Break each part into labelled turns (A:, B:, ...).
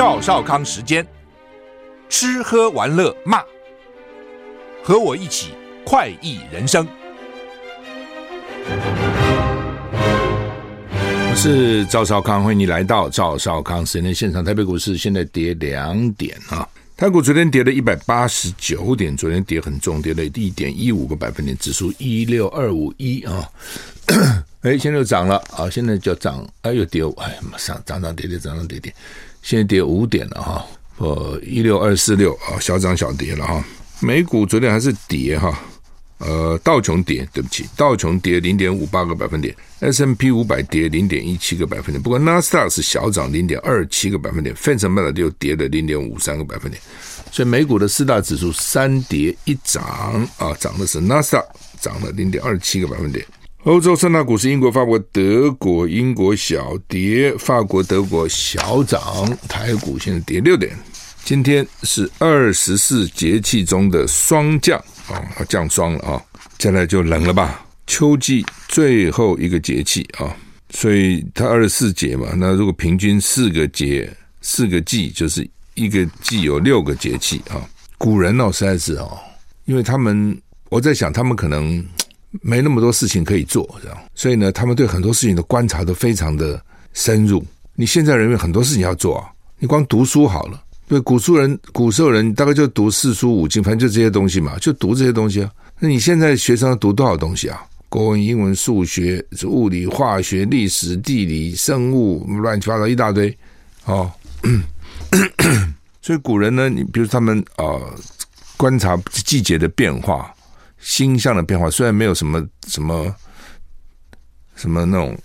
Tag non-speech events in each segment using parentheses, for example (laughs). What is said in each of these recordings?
A: 赵少康时间，吃喝玩乐骂，和我一起快意人生。我是赵少康，欢迎你来到赵少康时间现场。台北股市现在跌两点啊，台股昨天跌了一百八十九点，昨天跌很重，跌了一点一五个百分点，指数一六二五一啊。(coughs) 哎，现在又涨了啊！现在就涨，哎，又跌，哎呀，马上涨涨跌跌，涨涨跌跌，现在跌五点了哈，呃，一六二四六啊，小涨小跌了哈。美股昨天还是跌哈，呃，道琼跌，对不起，道琼跌零点五八个百分点，S&P 五百跌零点一七个百分点，不过纳斯达是小涨零点二七个百分点，费城半导体又跌了零点五三个百分点，所以美股的四大指数三跌一涨啊，涨的是纳斯达涨了零点二七个百分点。欧洲三大股市，英国、法国、德国，英国小跌，法国、德国小涨。台股现在跌六点。今天是二十四节气中的霜降啊，降霜了啊，接下来就冷了吧？秋季最后一个节气啊，所以它二十四节嘛，那如果平均四个节、四个季，就是一个季有六个节气啊。古人哦，实在是哦，因为他们，我在想，他们可能。没那么多事情可以做，这样，所以呢，他们对很多事情的观察都非常的深入。你现在人有很多事情要做啊，你光读书好了。对，古书人、古时候人大概就读四书五经，反正就这些东西嘛，就读这些东西啊。那你现在学生读多少东西啊？国文、英文、数学、物理、化学、历史、地理、生物，乱七八糟一大堆哦。(coughs) 所以古人呢，你比如他们啊、观察季节的变化。星象的变化虽然没有什么什么什么那种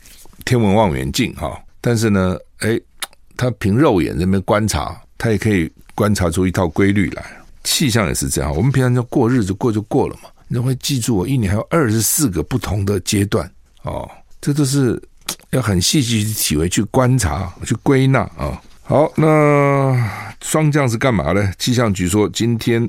A: 天文望远镜哈，但是呢，哎，他凭肉眼这边观察，他也可以观察出一套规律来。气象也是这样，我们平常就过日子过就过了嘛，你都会记住我一年还有二十四个不同的阶段哦，这都是要很细细去体会、去观察、去归纳啊。好，那霜降是干嘛呢？气象局说，今天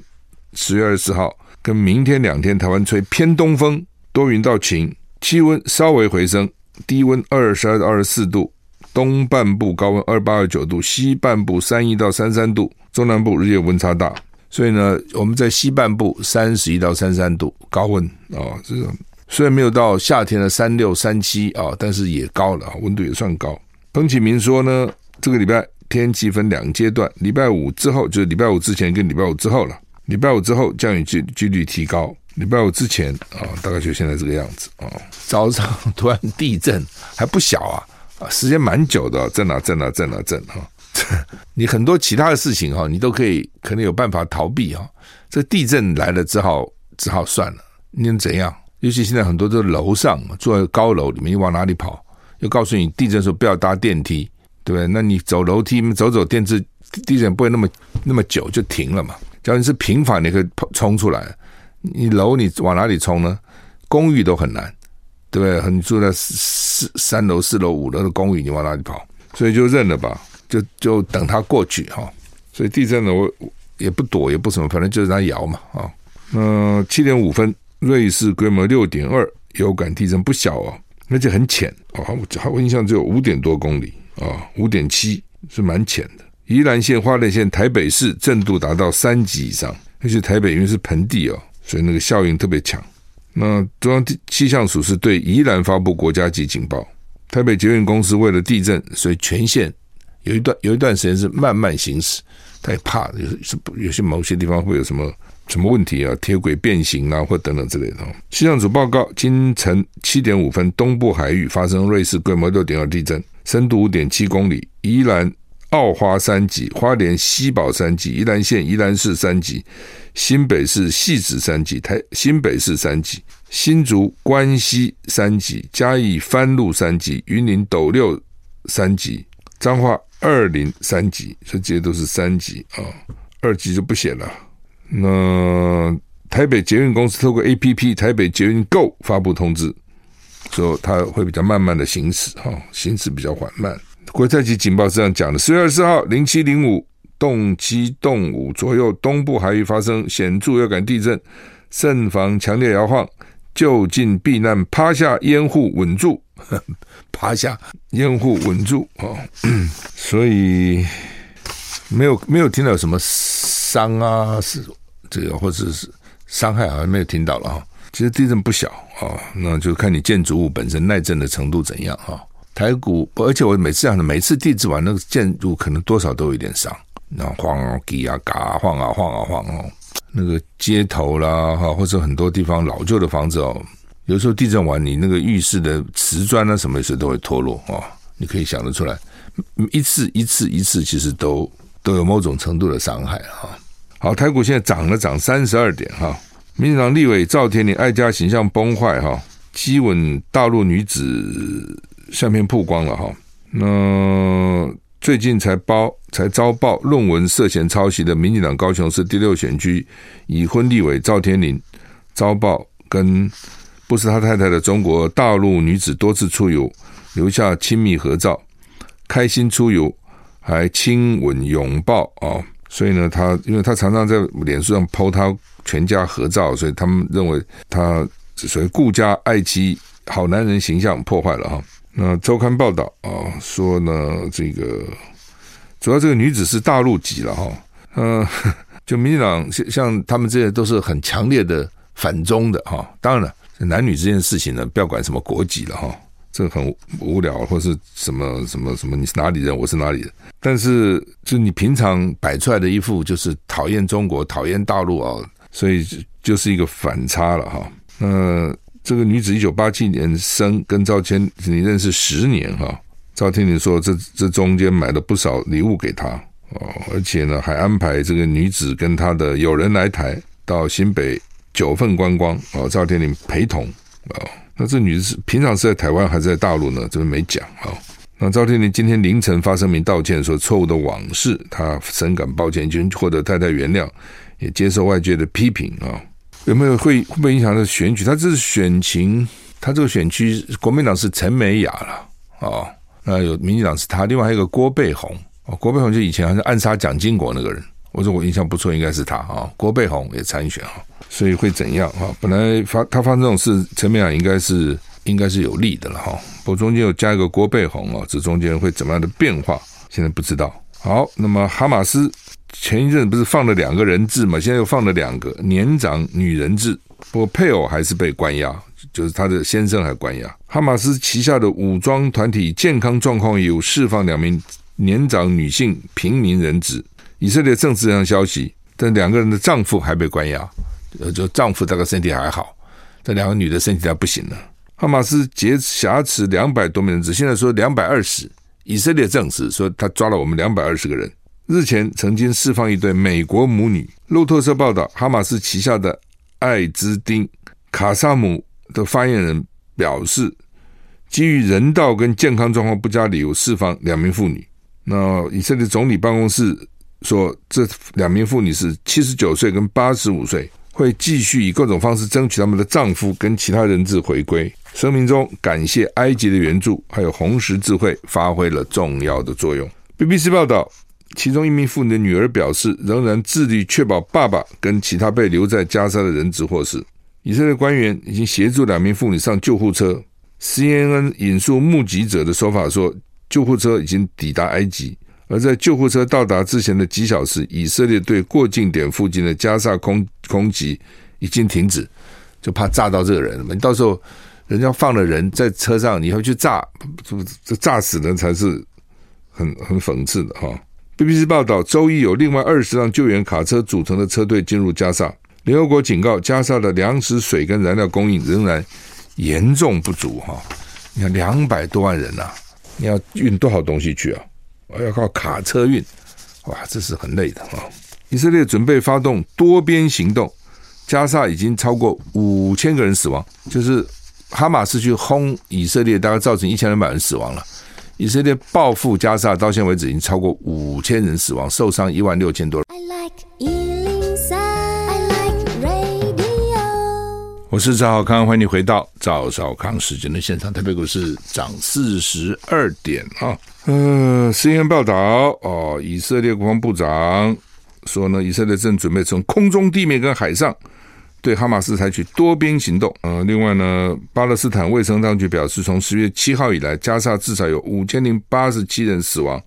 A: 十月二十四号。跟明天两天，台湾吹偏东风，多云到晴，气温稍微回升，低温二十二到二十四度，东半部高温二八二九度，西半部三一到三三度，中南部日夜温差大，所以呢，我们在西半部三十一到三三度高温啊，这个虽然没有到夏天的三六三七啊，但是也高了，温度也算高。彭启明说呢，这个礼拜天气分两阶段，礼拜五之后就是礼拜五之前跟礼拜五之后了。礼拜五之后降雨几几率提高，礼拜五之前啊，大概就现在这个样子啊。早上突然地震还不小啊，啊，时间蛮久的，震啊震啊震啊震哈。(laughs) 你很多其他的事情哈，你都可以可能有办法逃避哈。这地震来了只好只好算了，你能怎样？尤其现在很多都楼上住在高楼里面，你往哪里跑？又告诉你地震的时候不要搭电梯，对不对？那你走楼梯，走走电梯，地震不会那么那么久就停了嘛。假如你是平房，你可以跑冲出来；你楼你往哪里冲呢？公寓都很难，对不对？你住在四三楼、四楼、五楼的公寓，你往哪里跑？所以就认了吧，就就等它过去哈。所以地震呢，我也不躲，也不什么，反正就是它摇嘛啊。那七点五分，瑞士规模六点二，有感地震不小哦，而且很浅啊。我我印象只有五点多公里啊，五点七是蛮浅的。宜兰县、花莲县、台北市震度达到三级以上，而且台北因为是盆地哦，所以那个效应特别强。那中央气象署是对宜兰发布国家级警报。台北捷运公司为了地震，所以全线有一段有一段时间是慢慢行驶，他也怕有是有些某些地方会有什么什么问题啊，铁轨变形啊，或等等之类的。气象组报告，今晨七点五分，东部海域发生瑞士规模六点二地震，深度五点七公里，宜兰。澳花三级，花莲西宝三级，宜兰县宜兰市三级，新北市汐止三级，台新北市三级，新竹关西三级，嘉义番路三级，云林斗六三级，彰化二林三级，这些都是三级啊，二级就不写了。那台北捷运公司透过 APP 台北捷运 Go 发布通知，说它会比较慢慢的行驶，哈，行驶比较缓慢。国家级警报是这样讲的：十月二十四号零七零五动七动五左右，东部海域发生显著有感地震，慎防强烈摇晃，就近避难，趴下掩护稳住，(laughs) 趴下掩护稳住啊！所以没有没有听到有什么伤啊，是这个或者是伤害，好像没有听到了哈。其实地震不小啊，那就看你建筑物本身耐震的程度怎样哈。台股，而且我每次讲的，每次地震完那个建筑可能多少都有点伤，然后晃啊、滴啊、嘎晃啊、晃啊晃哦。那个街头啦哈，或者很多地方老旧的房子哦，有时候地震完，你那个浴室的瓷砖啊什么时候都会脱落啊，你可以想得出来，一次一次一次，其实都都有某种程度的伤害哈。好，台股现在涨了涨三十二点哈。民进党立委赵天麟爱家形象崩坏哈，激吻大陆女子相片曝光了哈。那最近才包才遭报论文涉嫌抄袭的民进党高雄市第六选区已婚立委赵天麟遭报跟不是他太太的中国大陆女子多次出游，留下亲密合照，开心出游还亲吻拥抱啊。所以呢，他因为他常常在脸书上 po 他全家合照，所以他们认为他所谓顾家爱妻、好男人形象破坏了哈。那周刊报道啊说呢，这个主要这个女子是大陆籍了哈。嗯，就民进党像像他们这些都是很强烈的反中的哈。当然了，男女之间的事情呢，不要管什么国籍了哈。这很无聊，或是什么什么什么，你是哪里人，我是哪里人。但是，就你平常摆出来的一副就是讨厌中国、讨厌大陆啊，所以就是一个反差了哈。那这个女子一九八七年生，跟赵天你认识十年哈。赵天林说，这这中间买了不少礼物给她哦，而且呢，还安排这个女子跟她的友人来台，到新北九份观光哦，赵天林陪同哦。那这女子平常是在台湾还是在大陆呢？这边没讲啊。那赵天林今天凌晨发声明道歉，说错误的往事，他深感抱歉，已经获得太太原谅，也接受外界的批评啊。有没有会会不会影响他的选举？他这是选情，他这个选区国民党是陈美雅了哦。那有民进党是他，另外还有一个郭背红啊。郭背红就以前好像暗杀蒋经国那个人，我说我印象不错，应该是他啊。郭背红也参选啊。所以会怎样哈？本来发他发生这种事，陈美雅应该是应该是有利的了哈。不过中间又加一个郭背红啊，这中间会怎么样的变化？现在不知道。好，那么哈马斯前一阵不是放了两个人质嘛？现在又放了两个年长女人质，不过配偶还是被关押，就是他的先生还关押。哈马斯旗下的武装团体健康状况有释放两名年长女性平民人质。以色列政治上消息，但两个人的丈夫还被关押。呃，就丈夫大概身体还好，这两个女的身体还不行呢。哈马斯劫挟持两百多名人质，现在说两百二十。以色列证实说他抓了我们两百二十个人。日前曾经释放一对美国母女。路透社报道，哈马斯旗下的艾兹丁卡萨姆的发言人表示，基于人道跟健康状况不佳理由释放两名妇女。那以色列总理办公室说，这两名妇女是七十九岁跟八十五岁。会继续以各种方式争取他们的丈夫跟其他人质回归。声明中感谢埃及的援助，还有红十字会发挥了重要的作用。BBC 报道，其中一名妇女的女儿表示，仍然致力确保爸爸跟其他被留在加沙的人质获释。以色列官员已经协助两名妇女上救护车。CNN 引述目击者的说法说，救护车已经抵达埃及。而在救护车到达之前的几小时，以色列对过境点附近的加沙空空袭已经停止，就怕炸到这个人嘛。你到时候人家放了人在车上，你要去炸，这炸死人才是很很讽刺的哈。BBC 报道，周一有另外二十辆救援卡车组成的车队进入加沙。联合国警告，加沙的粮食、水跟燃料供应仍然严重不足哈。你看两百多万人呐、啊，你要运多少东西去啊？要靠卡车运，哇，这是很累的啊！以色列准备发动多边行动，加沙已经超过五千个人死亡，就是哈马斯去轰以色列，大概造成一千两百人死亡了。以色列报复加沙，到现在为止已经超过五千人死亡，受伤一万六千多人。我是赵少康，欢迎你回到赵少康时间的现场。台北股市涨四十二点啊。呃，CNN 报道哦，以色列国防部长说呢，以色列正准备从空中、地面跟海上对哈马斯采取多边行动。呃，另外呢，巴勒斯坦卫生当局表示，从十月七号以来，加沙至少有五千零八十七人死亡，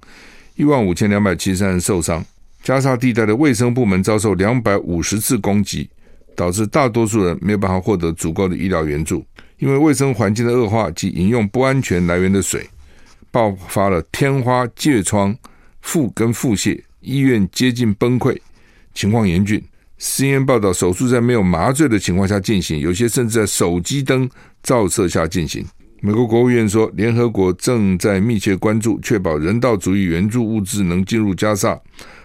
A: 一万五千两百七十三人受伤。加沙地带的卫生部门遭受两百五十次攻击，导致大多数人没有办法获得足够的医疗援助。因为卫生环境的恶化及饮用不安全来源的水，爆发了天花、疥疮、腹跟腹泻，医院接近崩溃，情况严峻。CNN 报道，手术在没有麻醉的情况下进行，有些甚至在手机灯照射下进行。美国国务院说，联合国正在密切关注，确保人道主义援助物资能进入加沙。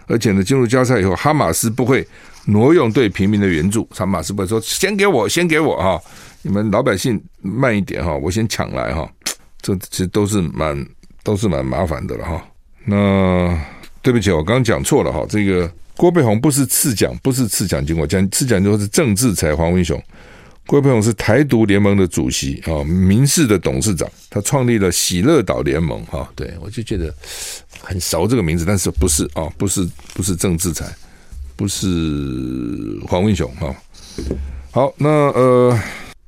A: 而且呢，进入加沙以后，哈马斯不会挪用对平民的援助。哈马斯不会说先给我，先给我哈，你们老百姓慢一点哈，我先抢来哈。这其实都是蛮都是蛮麻烦的了哈。那对不起，我刚刚讲错了哈。这个郭培宏不是次奖，不是次奖经过讲次奖经过是郑志才黄文雄。郭培宏是台独联盟的主席啊，民视的董事长，他创立了喜乐岛联盟哈。对我就觉得。很熟这个名字，但是不是啊？不是不是郑志才，不是黄文雄哈。好，那呃，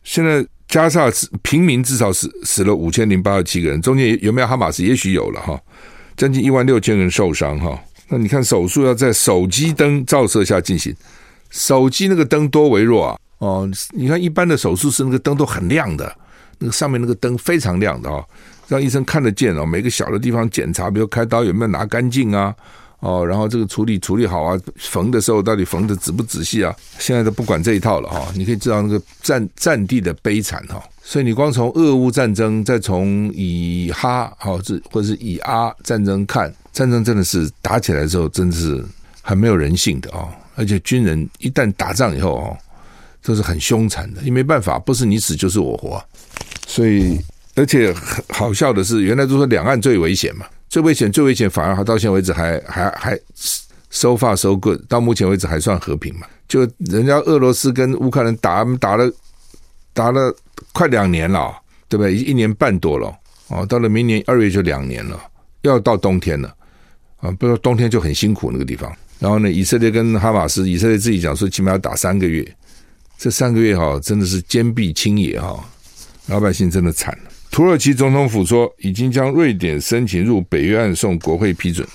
A: 现在加沙平民至少死死了五千零八十七个人，中间有没有哈马斯？也许有了哈，将近一万六千人受伤哈。那你看手术要在手机灯照射下进行，手机那个灯多微弱啊！哦，你看一般的手术室那个灯都很亮的，那个上面那个灯非常亮的啊。让医生看得见哦，每个小的地方检查，比如开刀有没有拿干净啊？哦，然后这个处理处理好啊，缝的时候到底缝的仔不仔细啊？现在都不管这一套了哈，你可以知道那个战战地的悲惨哈。所以你光从俄乌战争，再从以哈好这或者是以阿战争看，战争真的是打起来之后，真的是很没有人性的啊！而且军人一旦打仗以后哦，都是很凶残的，你没办法，不是你死就是我活，所以。而且好笑的是，原来都说两岸最危险嘛，最危险、最危险，反而到现在为止还还还收发收棍到目前为止还算和平嘛。就人家俄罗斯跟乌克兰打打了打了快两年了，对不对？一年半多了哦，到了明年二月就两年了，要到冬天了啊！不说冬天就很辛苦那个地方。然后呢，以色列跟哈马斯，以色列自己讲说起码要打三个月，这三个月哈真的是坚壁清野哈，老百姓真的惨了。土耳其总统府说，已经将瑞典申请入北约案送国会批准。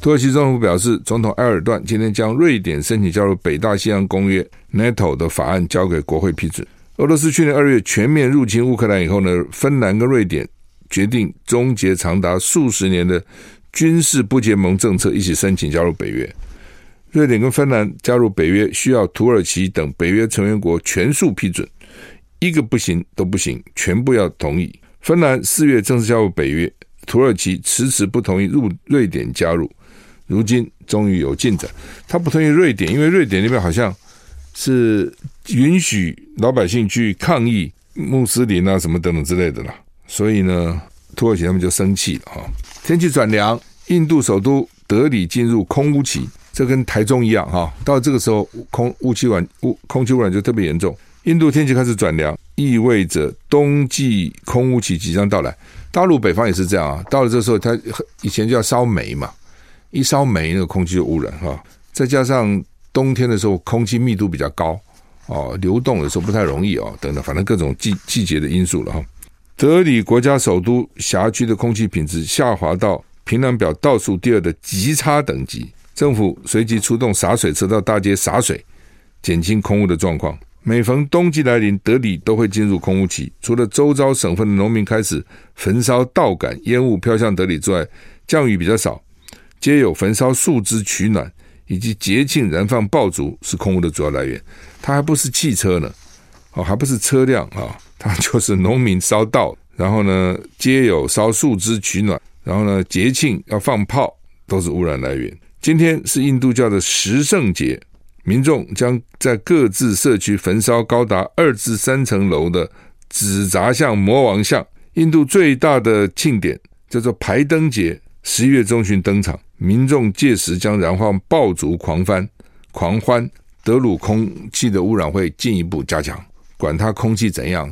A: 土耳其政府表示，总统埃尔段今天将瑞典申请加入北大西洋公约 （NATO） 的法案交给国会批准。俄罗斯去年二月全面入侵乌克兰以后呢，芬兰跟瑞典决定终结长达数十年的军事不结盟政策，一起申请加入北约。瑞典跟芬兰加入北约需要土耳其等北约成员国全数批准，一个不行都不行，全部要同意。芬兰四月正式加入北约，土耳其迟迟不同意入瑞典加入，如今终于有进展。他不同意瑞典，因为瑞典那边好像是允许老百姓去抗议穆斯林啊什么等等之类的啦，所以呢，土耳其他们就生气了哈。天气转凉，印度首都德里进入空污期，这跟台中一样哈。到这个时候，空雾气污、空气污染就特别严重。印度天气开始转凉。意味着冬季空污期即将到来，大陆北方也是这样啊。到了这时候，它以前就要烧煤嘛，一烧煤，那个空气就污染哈。再加上冬天的时候，空气密度比较高哦，流动的时候不太容易哦，等等，反正各种季季节的因素了哈。德里国家首都辖区的空气品质下滑到评量表倒数第二的极差等级，政府随即出动洒水车到大街洒水，减轻空污的状况。每逢冬季来临，德里都会进入空污期。除了周遭省份的农民开始焚烧稻杆，烟雾飘向德里之外，降雨比较少，皆有焚烧树枝取暖，以及节庆燃放爆竹是空污的主要来源。它还不是汽车呢，哦，还不是车辆啊，(laughs) 就是农民烧稻，然后呢，皆有烧树枝取暖，然后呢，节庆要放炮，都是污染来源。今天是印度教的十圣节。民众将在各自社区焚烧高达二至三层楼的纸扎像魔王像。印度最大的庆典叫做排灯节，十一月中旬登场。民众届时将燃放爆竹狂欢，狂欢。德鲁空气的污染会进一步加强。管它空气怎样，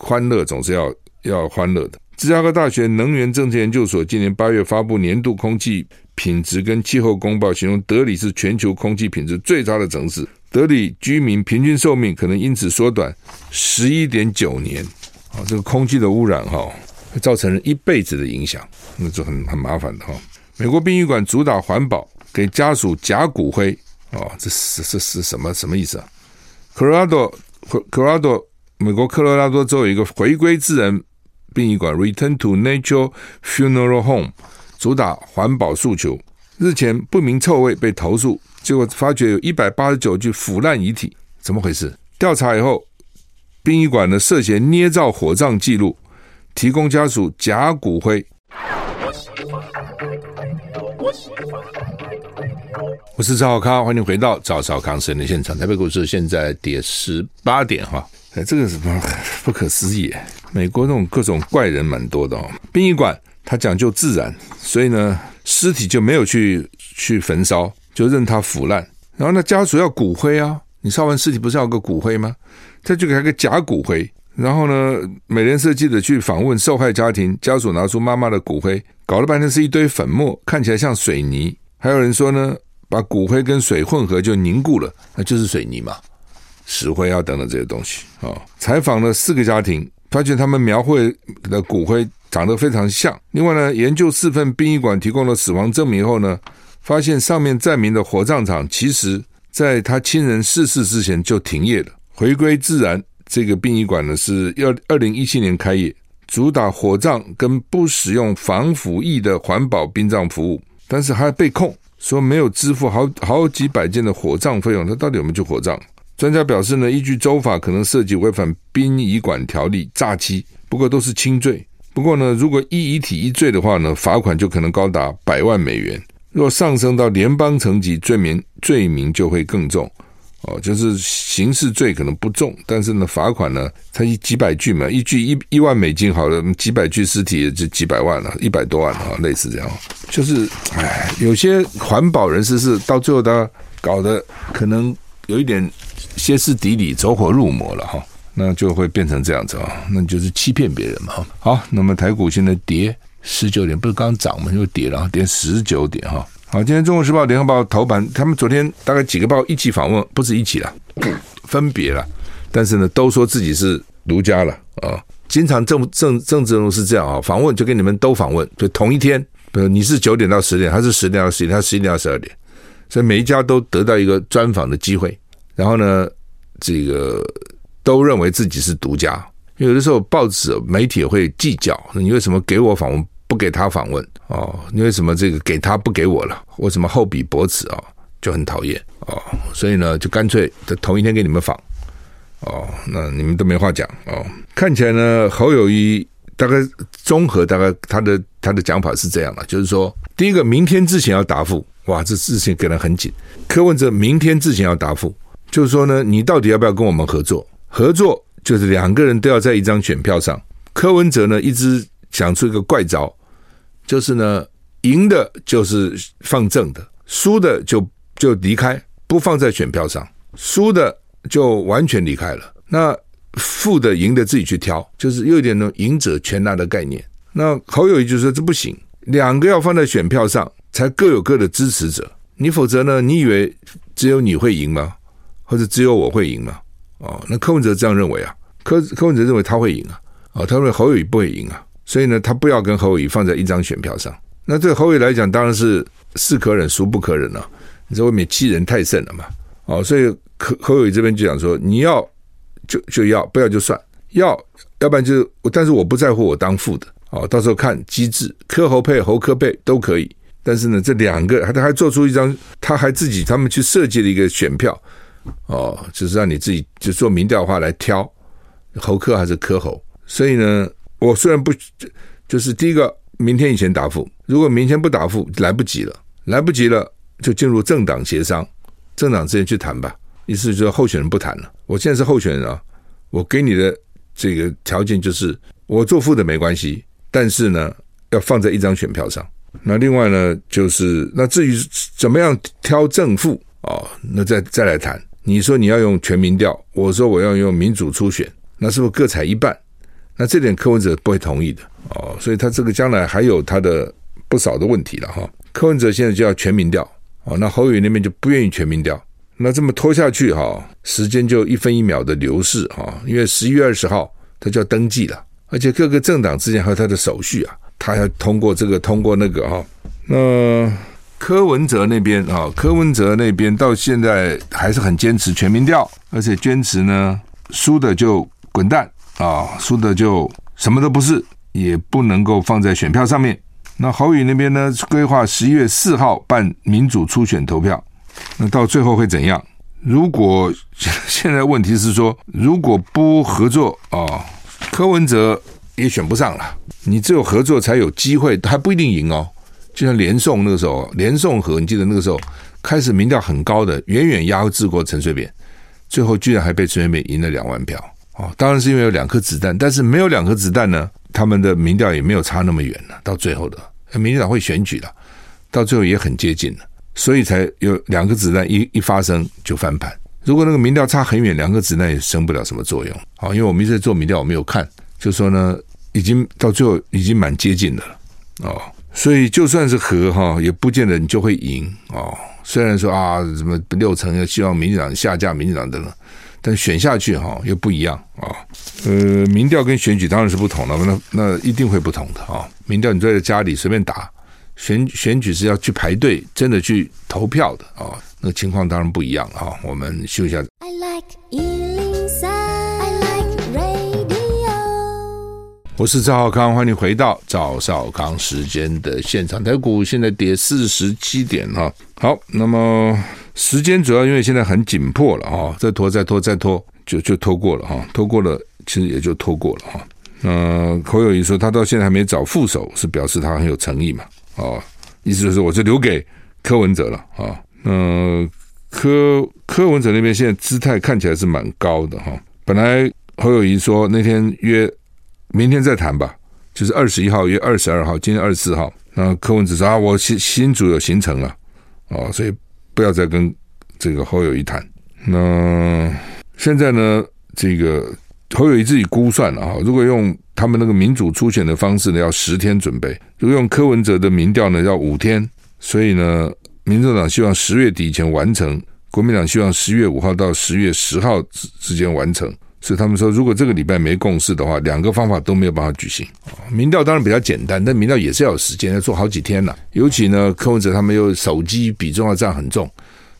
A: 欢乐总是要要欢乐的。芝加哥大学能源政策研究所今年八月发布年度空气品质跟气候公报，形容德里是全球空气品质最差的城市。德里居民平均寿命可能因此缩短十一点九年。啊，这个空气的污染哈，会造成人一辈子的影响，那就很很麻烦的哈。美国殡仪馆主打环保，给家属假骨灰。哦，这是这是什么什么意思啊？科罗拉多，科罗拉多，美国科罗拉多州有一个回归自然殡仪馆 （Return to Nature Funeral Home），主打环保诉求。日前不明臭味被投诉，结果发觉有一百八十九具腐烂遗体，怎么回事？调查以后，殡仪馆呢涉嫌捏造火葬记录，提供家属假骨灰。我是赵少康，欢迎回到赵少康时间的现场。台北股市现在跌十八点哈，哎，这个什么不可思议？美国那种各种怪人蛮多的哦。殡仪馆它讲究自然，所以呢，尸体就没有去去焚烧，就任它腐烂。然后呢，家属要骨灰啊，你烧完尸体不是要个骨灰吗？他就给他个假骨灰。然后呢，美联社记者去访问受害家庭，家属拿出妈妈的骨灰，搞了半天是一堆粉末，看起来像水泥。还有人说呢，把骨灰跟水混合就凝固了，那就是水泥嘛，石灰啊等等这些东西啊、采访了四个家庭，发现他们描绘的骨灰长得非常像。另外呢，研究四份殡仪馆提供了死亡证明后呢，发现上面载明的火葬场，其实在他亲人逝世之前就停业了，回归自然。这个殡仪馆呢是要二零一七年开业，主打火葬跟不使用防腐剂的环保殡葬服务，但是还被控说没有支付好好几百件的火葬费用，他到底有没有去火葬？专家表示呢，依据州法可能涉及违反殡仪馆条例诈欺，不过都是轻罪。不过呢，如果一遗体一罪的话呢，罚款就可能高达百万美元。若上升到联邦层级，罪名罪名就会更重。哦，就是刑事罪可能不重，但是呢，罚款呢，才一几百具嘛，一具一一万美金，好了，几百具尸体也就几百万了，一百多万啊，类似这样。就是，哎，有些环保人士是到最后他搞得可能有一点歇斯底里、走火入魔了哈，那就会变成这样子啊，那你就是欺骗别人嘛。好，那么台股现在跌十九点，不是刚涨嘛，又跌了，跌十九点哈。好，今天《中国时报》、《联合报》头版，他们昨天大概几个报一起访问，不是一起了，分别了，但是呢，都说自己是独家了啊。经常政政政治人物是这样啊，访问就跟你们都访问，就同一天，比如你是九点到十点，他是十点到十一点，他十一点到十二点，所以每一家都得到一个专访的机会。然后呢，这个都认为自己是独家，有的时候报纸媒体会计较，你为什么给我访问？不给他访问哦，你为什么这个给他不给我了？为什么厚彼薄此啊？就很讨厌哦，所以呢，就干脆在同一天给你们访哦，那你们都没话讲哦。看起来呢，侯友谊大概综合大概他的他的讲法是这样的，就是说，第一个，明天之前要答复，哇，这事情给人很紧。柯文哲明天之前要答复，就是说呢，你到底要不要跟我们合作？合作就是两个人都要在一张选票上。柯文哲呢，一直想出一个怪招。就是呢，赢的就是放正的，输的就就离开，不放在选票上，输的就完全离开了。那负的、赢的自己去挑，就是又有点那种赢者全拿的概念。那侯友宜就说这不行，两个要放在选票上，才各有各的支持者。你否则呢？你以为只有你会赢吗？或者只有我会赢嘛？哦，那柯文哲这样认为啊，柯柯文哲认为他会赢啊，哦，他认为侯友宜不会赢啊。所以呢，他不要跟侯友宜放在一张选票上。那对侯友宜来讲，当然是是可忍，孰不可忍了、你在外面欺人太甚了嘛？哦，所以侯侯友宜这边就讲说，你要就就要，不要就算，要要不然就是，但是我不在乎我当副的。哦，到时候看机制，柯侯配、侯柯配都可以。但是呢，这两个他还做出一张，他还自己他们去设计了一个选票，哦，就是让你自己就做民调的话来挑侯科还是科侯。所以呢。我虽然不，就是第一个，明天以前答复。如果明天不答复，来不及了，来不及了，就进入政党协商，政党之间去谈吧。意思就是候选人不谈了。我现在是候选人啊，我给你的这个条件就是，我做副的没关系，但是呢，要放在一张选票上。那另外呢，就是那至于怎么样挑正副哦，那再再来谈。你说你要用全民调，我说我要用民主初选，那是不是各采一半？那这点柯文哲不会同意的哦，所以他这个将来还有他的不少的问题了哈。柯文哲现在就要全民调哦，那侯友宜那边就不愿意全民调，那这么拖下去哈，时间就一分一秒的流逝哈，因为十一月二十号他就要登记了，而且各个政党之间还有他的手续啊，他要通过这个通过那个哈，那柯文哲那边啊，柯文哲那边到现在还是很坚持全民调，而且坚持呢，输的就滚蛋啊，输的就什么都不是，也不能够放在选票上面。那侯宇那边呢，规划十一月四号办民主初选投票，那到最后会怎样？如果 (laughs) 现在问题是说，如果不合作啊，柯文哲也选不上了。你只有合作才有机会，还不一定赢哦。就像连宋那个时候，连宋和你记得那个时候开始民调很高的，远远压制过陈水扁，最后居然还被陈水扁赢了两万票哦。当然是因为有两颗子弹，但是没有两颗子弹呢，他们的民调也没有差那么远了。到最后的民进党会选举了，到最后也很接近了。所以才有两个子弹一一发生就翻盘。如果那个民调差很远，两个子弹也生不了什么作用。好，因为我们一直在做民调，我没有看，就说呢，已经到最后已经蛮接近的了哦。所以就算是和哈，也不见得你就会赢哦。虽然说啊，什么六成要希望民进党下架民进党等等，但选下去哈又不一样啊。呃，民调跟选举当然是不同的，那那一定会不同的啊。民调你在家里随便打。选选举是要去排队，真的去投票的啊、那情况当然不一样啊、我们休息一下。我是赵少康，欢迎回到赵少康时间的现场。台股现在跌四十七点哈。好，那么时间主要因为现在很紧迫了啊，再拖再拖再拖，就就拖过了哈，拖过了其实也就拖过了哈。那侯友谊说他到现在还没找副手，是表示他很有诚意嘛？哦，意思就是我就留给柯文哲了啊。那、柯柯文哲那边现在姿态看起来是蛮高的哈。本来侯友谊说那天约明天再谈吧，就是二十一号约二十二号，今天二十四号。那柯文哲说啊，我新新组有行程了哦，所以不要再跟这个侯友谊谈。那现在呢，这个侯友谊自己估算了哈，如果用。他们那个民主初选的方式呢，要十天准备；如果用柯文哲的民调呢，要五天。所以呢，民众党希望十月底以前完成，国民党希望十月五号到十月十号之之间完成。所以他们说，如果这个礼拜没共识的话，两个方法都没有办法举行。民调当然比较简单，但民调也是要有时间，要做好几天了。尤其呢，柯文哲他们又手机比重要占很重，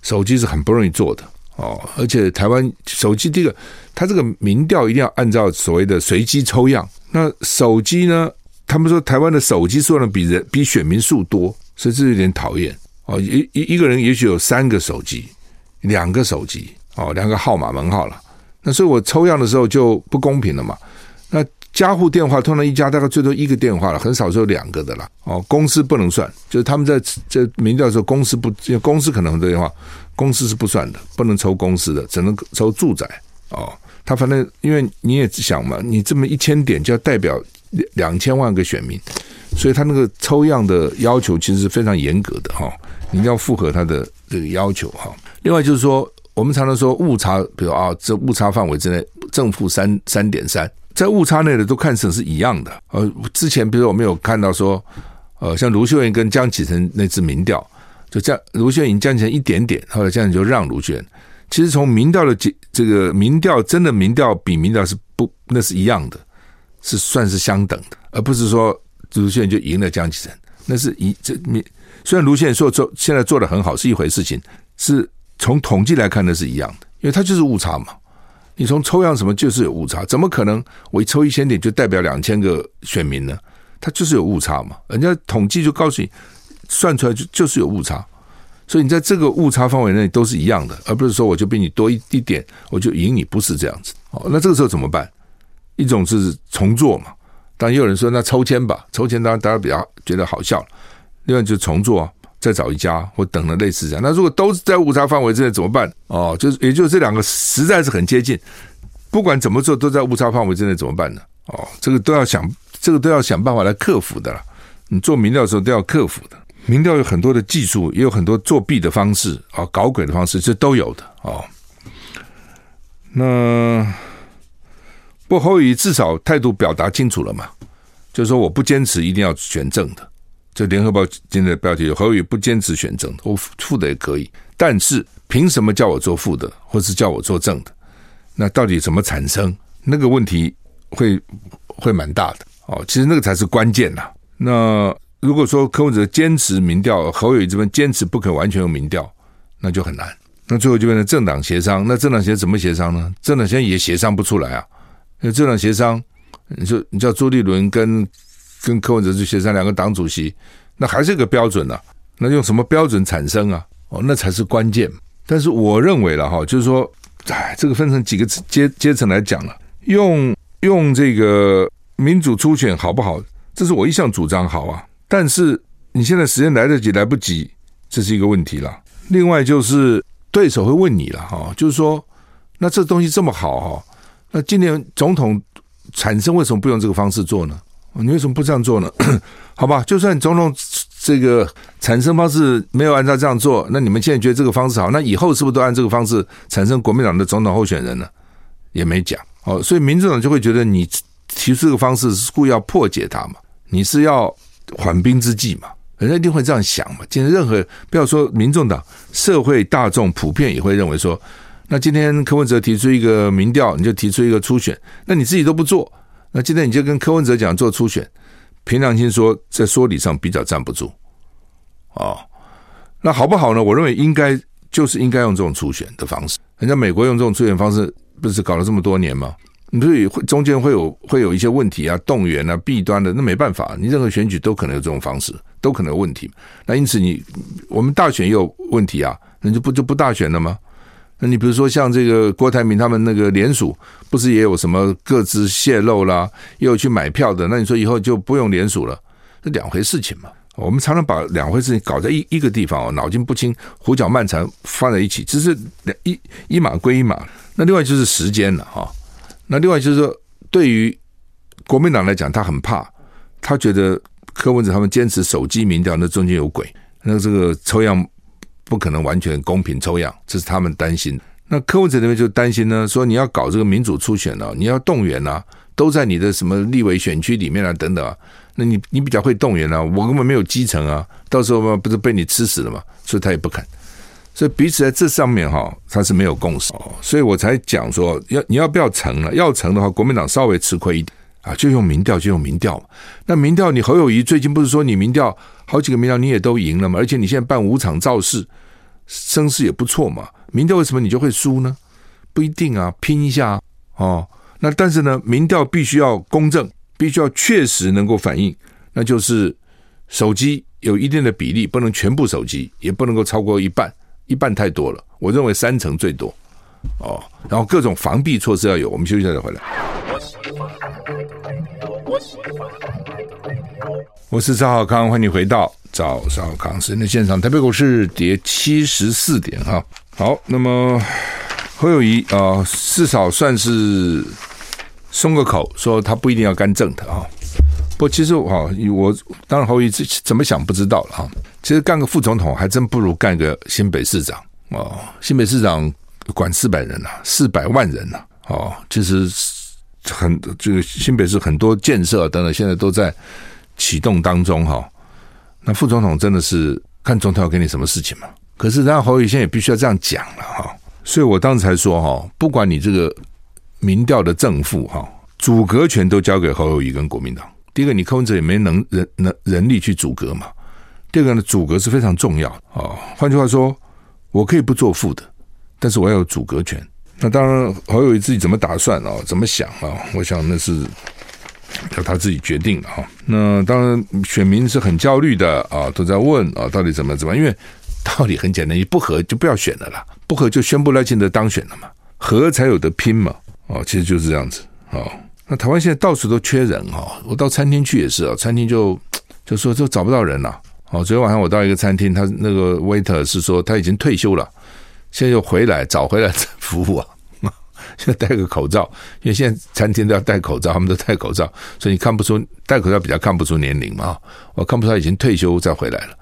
A: 手机是很不容易做的。哦，而且台湾手机这个，他这个民调一定要按照所谓的随机抽样。那手机呢？他们说台湾的手机数量比人比选民数多，所以这有点讨厌哦。一一一个人也许有三个手机，两个手机哦，两个号码门号了。那所以我抽样的时候就不公平了嘛。那家户电话通常一家大概最多一个电话了，很少是有两个的了。哦，公司不能算，就是他们在在民调的时候，公司不，公司可能很多电话。公司是不算的，不能抽公司的，只能抽住宅哦。他反正因为你也想嘛，你这么一千点就要代表两千万个选民，所以他那个抽样的要求其实是非常严格的哈。你一定要符合他的这个要求哈。另外就是说，我们常常说误差，比如啊，这误差范围之内正负三三点三，在误差内的都看成是一样的。呃，之前比如我们有看到说，呃，像卢秀燕跟江启臣那次民调。就这样，卢秀燕降成一点点，后来这样就让卢秀燕。其实从民调的这这个民调，真的民调比民调是不，那是一样的，是算是相等的，而不是说卢秀燕就赢了江启臣。那是一这民虽然卢秀燕说做现在做得很好是一回事情，是从统计来看那是一样的，因为它就是误差嘛。你从抽样什么就是有误差，怎么可能我一抽一千点就代表两千个选民呢？它就是有误差嘛，人家统计就告诉你。算出来就就是有误差，所以你在这个误差范围内都是一样的，而不是说我就比你多一一点，我就赢你，不是这样子。哦，那这个时候怎么办？一种是重做嘛，当然也有人说那抽签吧，抽签当然大家比较觉得好笑。另外就是重做啊，再找一家或等了类似这样。那如果都在误差范围之内怎么办？哦，就是也就是这两个实在是很接近，不管怎么做都在误差范围之内怎么办呢？哦，这个都要想，这个都要想办法来克服的了。你做民调的时候都要克服的。民调有很多的技术，也有很多作弊的方式啊，搞鬼的方式，这都有的哦。那不侯友至少态度表达清楚了嘛，就是说我不坚持一定要选正的。这联合报今天的标题有侯友不坚持选正的，我负的也可以，但是凭什么叫我做负的，或是叫我做正的？那到底怎么产生？那个问题会会蛮大的哦。其实那个才是关键呐。那如果说柯文哲坚持民调，侯友这边坚持不可完全用民调，那就很难。那最后就变成政党协商。那政党协怎么协商呢？政党现在也协商不出来啊。那政党协商，你说你叫朱立伦跟跟柯文哲去协商两个党主席，那还是一个标准啊。那用什么标准产生啊？哦，那才是关键。但是我认为了哈，就是说，哎，这个分成几个阶阶层来讲了，用用这个民主初选好不好？这是我一向主张好啊。但是你现在时间来得及来不及，这是一个问题了。另外就是对手会问你了哈，就是说，那这东西这么好哈，那今年总统产生为什么不用这个方式做呢？你为什么不这样做呢？(clears throat) 好吧，就算总统这个产生方式没有按照这样做，那你们现在觉得这个方式好，那以后是不是都按这个方式产生国民党的总统候选人呢？也没讲哦，所以民进党就会觉得你提出这个方式是故意要破解它嘛，你是要。缓兵之计嘛，人家一定会这样想嘛。今天任何不要说民众党，社会大众普遍也会认为说，那今天柯文哲提出一个民调，你就提出一个初选，那你自己都不做，那今天你就跟柯文哲讲做初选，凭良心说，在说理上比较站不住。哦，那好不好呢？我认为应该就是应该用这种初选的方式。人家美国用这种初选方式，不是搞了这么多年吗？你所以会中间会有会有一些问题啊，动员啊，弊端的，那没办法，你任何选举都可能有这种方式，都可能有问题。那因此你我们大选也有问题啊，那就不就不大选了吗？那你比如说像这个郭台铭他们那个联署，不是也有什么各自泄露啦，又有去买票的，那你说以后就不用联署了，这两回事情嘛。我们常常把两回事情搞在一一个地方哦，脑筋不清，胡搅蛮缠放在一起，只是两一一码归一码。那另外就是时间了哈。那另外就是说，对于国民党来讲，他很怕，他觉得柯文哲他们坚持手机民调，那中间有鬼，那这个抽样不可能完全公平抽样，这是他们担心。那柯文哲那边就担心呢，说你要搞这个民主初选啊，你要动员啊，都在你的什么立委选区里面啊，等等啊，那你你比较会动员啊，我根本没有基层啊，到时候嘛不是被你吃死了嘛，所以他也不肯。所以彼此在这上面哈，他是没有共识，所以我才讲说，要你要不要成了？要成的话，国民党稍微吃亏一点啊，就用民调，就用民调。那民调，你侯友谊最近不是说你民调好几个民调你也都赢了嘛？而且你现在办五场造势，声势也不错嘛。民调为什么你就会输呢？不一定啊，拼一下哦。那但是呢，民调必须要公正，必须要确实能够反映，那就是手机有一定的比例，不能全部手机，也不能够超过一半。一半太多了，我认为三成最多哦。然后各种防弊措施要有。我们休息下再回来。我是赵少康，欢迎回到赵少康时间的现场。台北股市跌七十四点哈。好，那么侯友宜啊，至少算是松个口，说他不一定要干政的哈。不其实哈，我当然侯友宜怎么想不知道了哈。其实干个副总统还真不如干个新北市长哦。新北市长管四百人呐，四百万人呐，哦，其实很这个新北市很多建设等等，现在都在启动当中哈。那副总统真的是看总统要给你什么事情嘛？可是，然后侯友宜现在也必须要这样讲了哈。所以我当时才说哈，不管你这个民调的正负哈，阻隔权都交给侯友谊跟国民党。第一个，你柯文哲也没能人能人力去阻隔嘛。第二个呢，阻隔是非常重要啊、换句话说，我可以不做副的，但是我要有阻隔权。那当然，侯友谊自己怎么打算啊、哦？怎么想啊、哦？我想那是要他自己决定哈、那当然，选民是很焦虑的啊、都在问啊、到底怎么怎么？因为道理很简单，你不合就不要选了啦，不合就宣布赖清德当选了嘛，合才有得拼嘛。哦，其实就是这样子、哦。那台湾现在到处都缺人哈、哦，我到餐厅去也是啊，餐厅就就说就找不到人了。哦，昨天晚上我到一个餐厅，他那个 waiter 是说他已经退休了，现在又回来找回来服务啊，现在戴个口罩，因为现在餐厅都要戴口罩，他们都戴口罩，所以你看不出戴口罩比较看不出年龄嘛，我看不出他已经退休再回来了，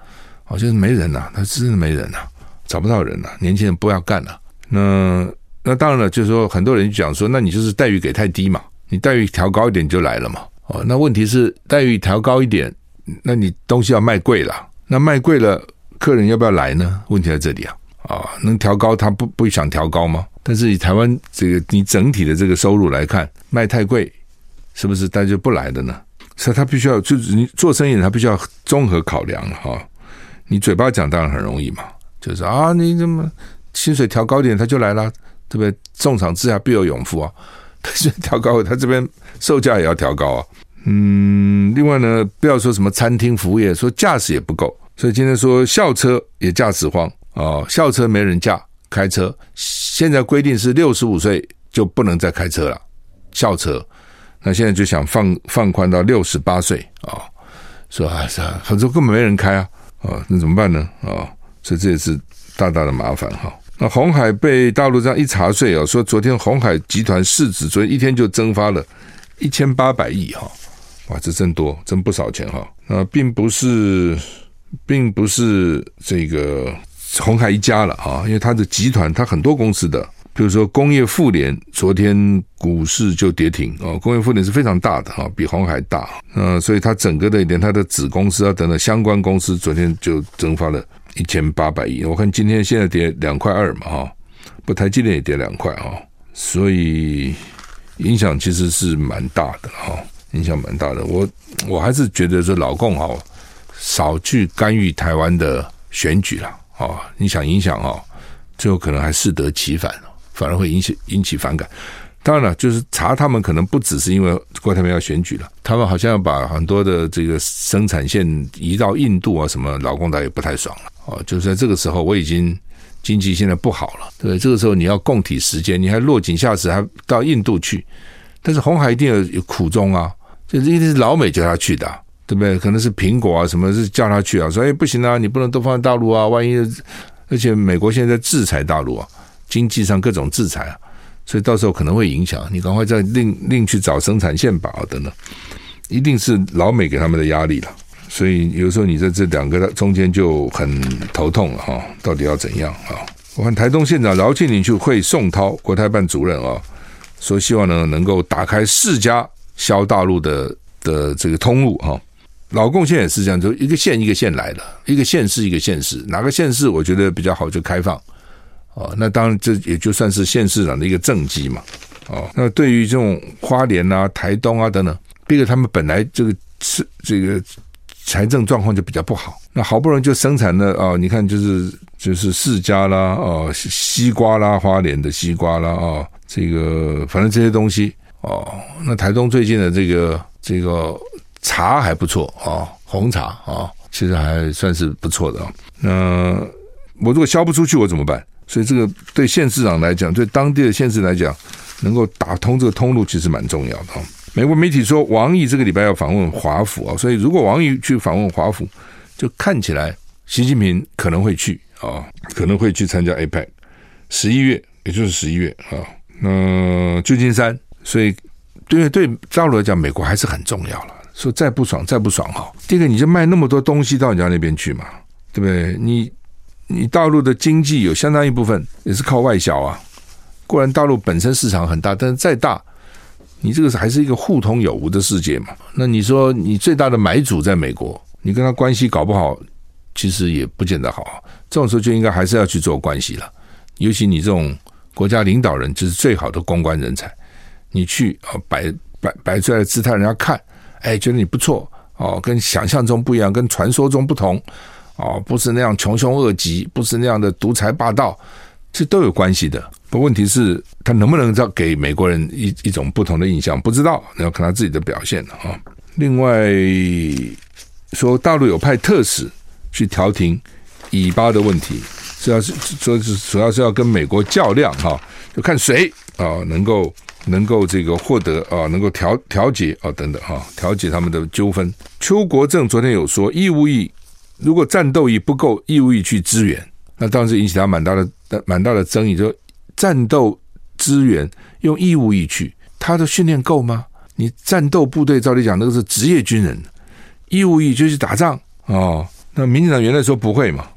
A: 好像是没人呐，他真的没人呐，找不到人呐，年轻人不要干了。那那当然了，就是说很多人讲说，那你就是待遇给太低嘛，你待遇调高一点就来了嘛。哦，那问题是待遇调高一点。那你东西要卖贵了，那卖贵了，客人要不要来呢？问题在这里啊！啊，能调高他不不想调高吗？但是以台湾这个你整体的这个收入来看，卖太贵，是不是大家就不来的呢？所以他必须要就是你做生意，他必须要综合考量哈。你嘴巴讲当然很容易嘛，就是啊，你怎么薪水调高点他就来了，对不对？重赏之下必有勇夫啊，(laughs) 他是调高，他这边售价也要调高啊。嗯，另外呢，不要说什么餐厅服务业，说驾驶也不够，所以今天说校车也驾驶荒啊，校车没人驾，开车现在规定是六十五岁就不能再开车了，校车，那现在就想放放宽到六十八岁啊，说啊是啊，很多根本没人开啊，啊，那怎么办呢？啊，所以这也是大大的麻烦哈。那鸿海被大陆这样一查税啊，说昨天鸿海集团市值昨天一天就蒸发了一千八百亿哈。哇，这真多，真不少钱哈！那并不是，并不是这个鸿海一家了啊，因为它的集团，它很多公司的，比如说工业妇联，昨天股市就跌停啊。工业妇联是非常大的哈，比红海大。那所以它整个的连它的子公司啊等等相关公司，昨天就蒸发了一千八百亿。我看今天现在跌两块二嘛哈，不，台积电也跌两块啊，所以影响其实是蛮大的哈。影响蛮大的，我我还是觉得说老共哈少去干预台湾的选举了哦！你想影响啊，最后可能还适得其反，反而会引起引起反感。当然了，就是查他们可能不只是因为郭台铭要选举了，他们好像要把很多的这个生产线移到印度啊什么，劳工党也不太爽了哦！就是在这个时候，我已经经济现在不好了，对，这个时候你要供体时间，你还落井下石，还到印度去，但是红海一定有有苦衷啊！就是一定是老美叫他去的，对不对？可能是苹果啊，什么是叫他去啊？说哎不行啊，你不能都放在大陆啊，万一而且美国现在在制裁大陆啊，经济上各种制裁啊，所以到时候可能会影响你，赶快再另另去找生产线吧，等等，一定是老美给他们的压力了。所以有时候你在这两个中间就很头痛了哈，到底要怎样啊？我看台东县长饶庆铃去会宋涛国台办主任啊，说希望呢能够打开释迦。销大陆的的这个通路哈，老共现在也是这样，就一个县一个县来的，一个县市一个县市，哪个县市我觉得比较好就开放哦。那当然这也就算是县市长的一个政绩嘛。哦，那对于这种花莲啊、台东啊等等，毕竟他们本来这个是这个财政状况就比较不好，那好不容易就生产了啊，你看就是就是释迦啦，哦，西瓜啦，花莲的西瓜啦，啊，这个反正这些东西。哦，那台东最近的这个这个茶还不错啊，红茶啊，其实还算是不错的。那我如果销不出去，我怎么办？所以这个对县市长来讲，对当地的县市来讲，能够打通这个通路，其实蛮重要的。美国媒体说，王毅这个礼拜要访问华府啊，所以如果王毅去访问华府，就看起来习近平可能会去啊，可能会去参加 APEC，十一月，也就是十一月啊。那旧金山。所以，对对大陆来讲，美国还是很重要了。说再不爽，再不爽哈，第一个你就卖那么多东西到人家那边去嘛，对不对？你你大陆的经济有相当一部分也是靠外销啊。固然大陆本身市场很大，但是再大，你这个还是一个互通有无的世界嘛。那你说你最大的买主在美国，你跟他关系搞不好，其实也不见得好。这种时候就应该还是要去做关系了。尤其你这种国家领导人，就是最好的公关人才。你去啊，摆摆摆出来的姿态，人家看，哎，觉得你不错哦，跟想象中不一样，跟传说中不同哦，不是那样穷凶恶极，不是那样的独裁霸道，这都有关系的。不，问题是他能不能再给美国人一一种不同的印象，不知道，你要看他自己的表现了啊。另外说，大陆有派特使去调停以巴的问题，主要是说是主要是要跟美国较量哈，就看谁啊能够。能够这个获得啊，能够调调解啊等等哈，调解他们的纠纷。邱国正昨天有说，义务役如果战斗役不够，义务役去支援，那当时引起他蛮大的蛮大的争议。就战斗支援用义务役去，他的训练够吗？你战斗部队照理讲那个是职业军人，义务役就去打仗哦。那民进党原来说不会嘛，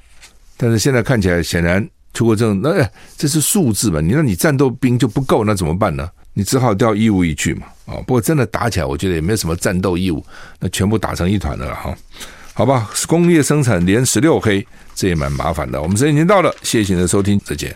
A: 但是现在看起来显然邱国正那这是数字嘛？你那你战斗兵就不够，那怎么办呢？你只好调义务役去嘛，啊，不过真的打起来，我觉得也没有什么战斗义务，那全部打成一团的了哈。好吧，工业生产连十六黑，这也蛮麻烦的。我们时间已经到了，谢谢您的收听，再见。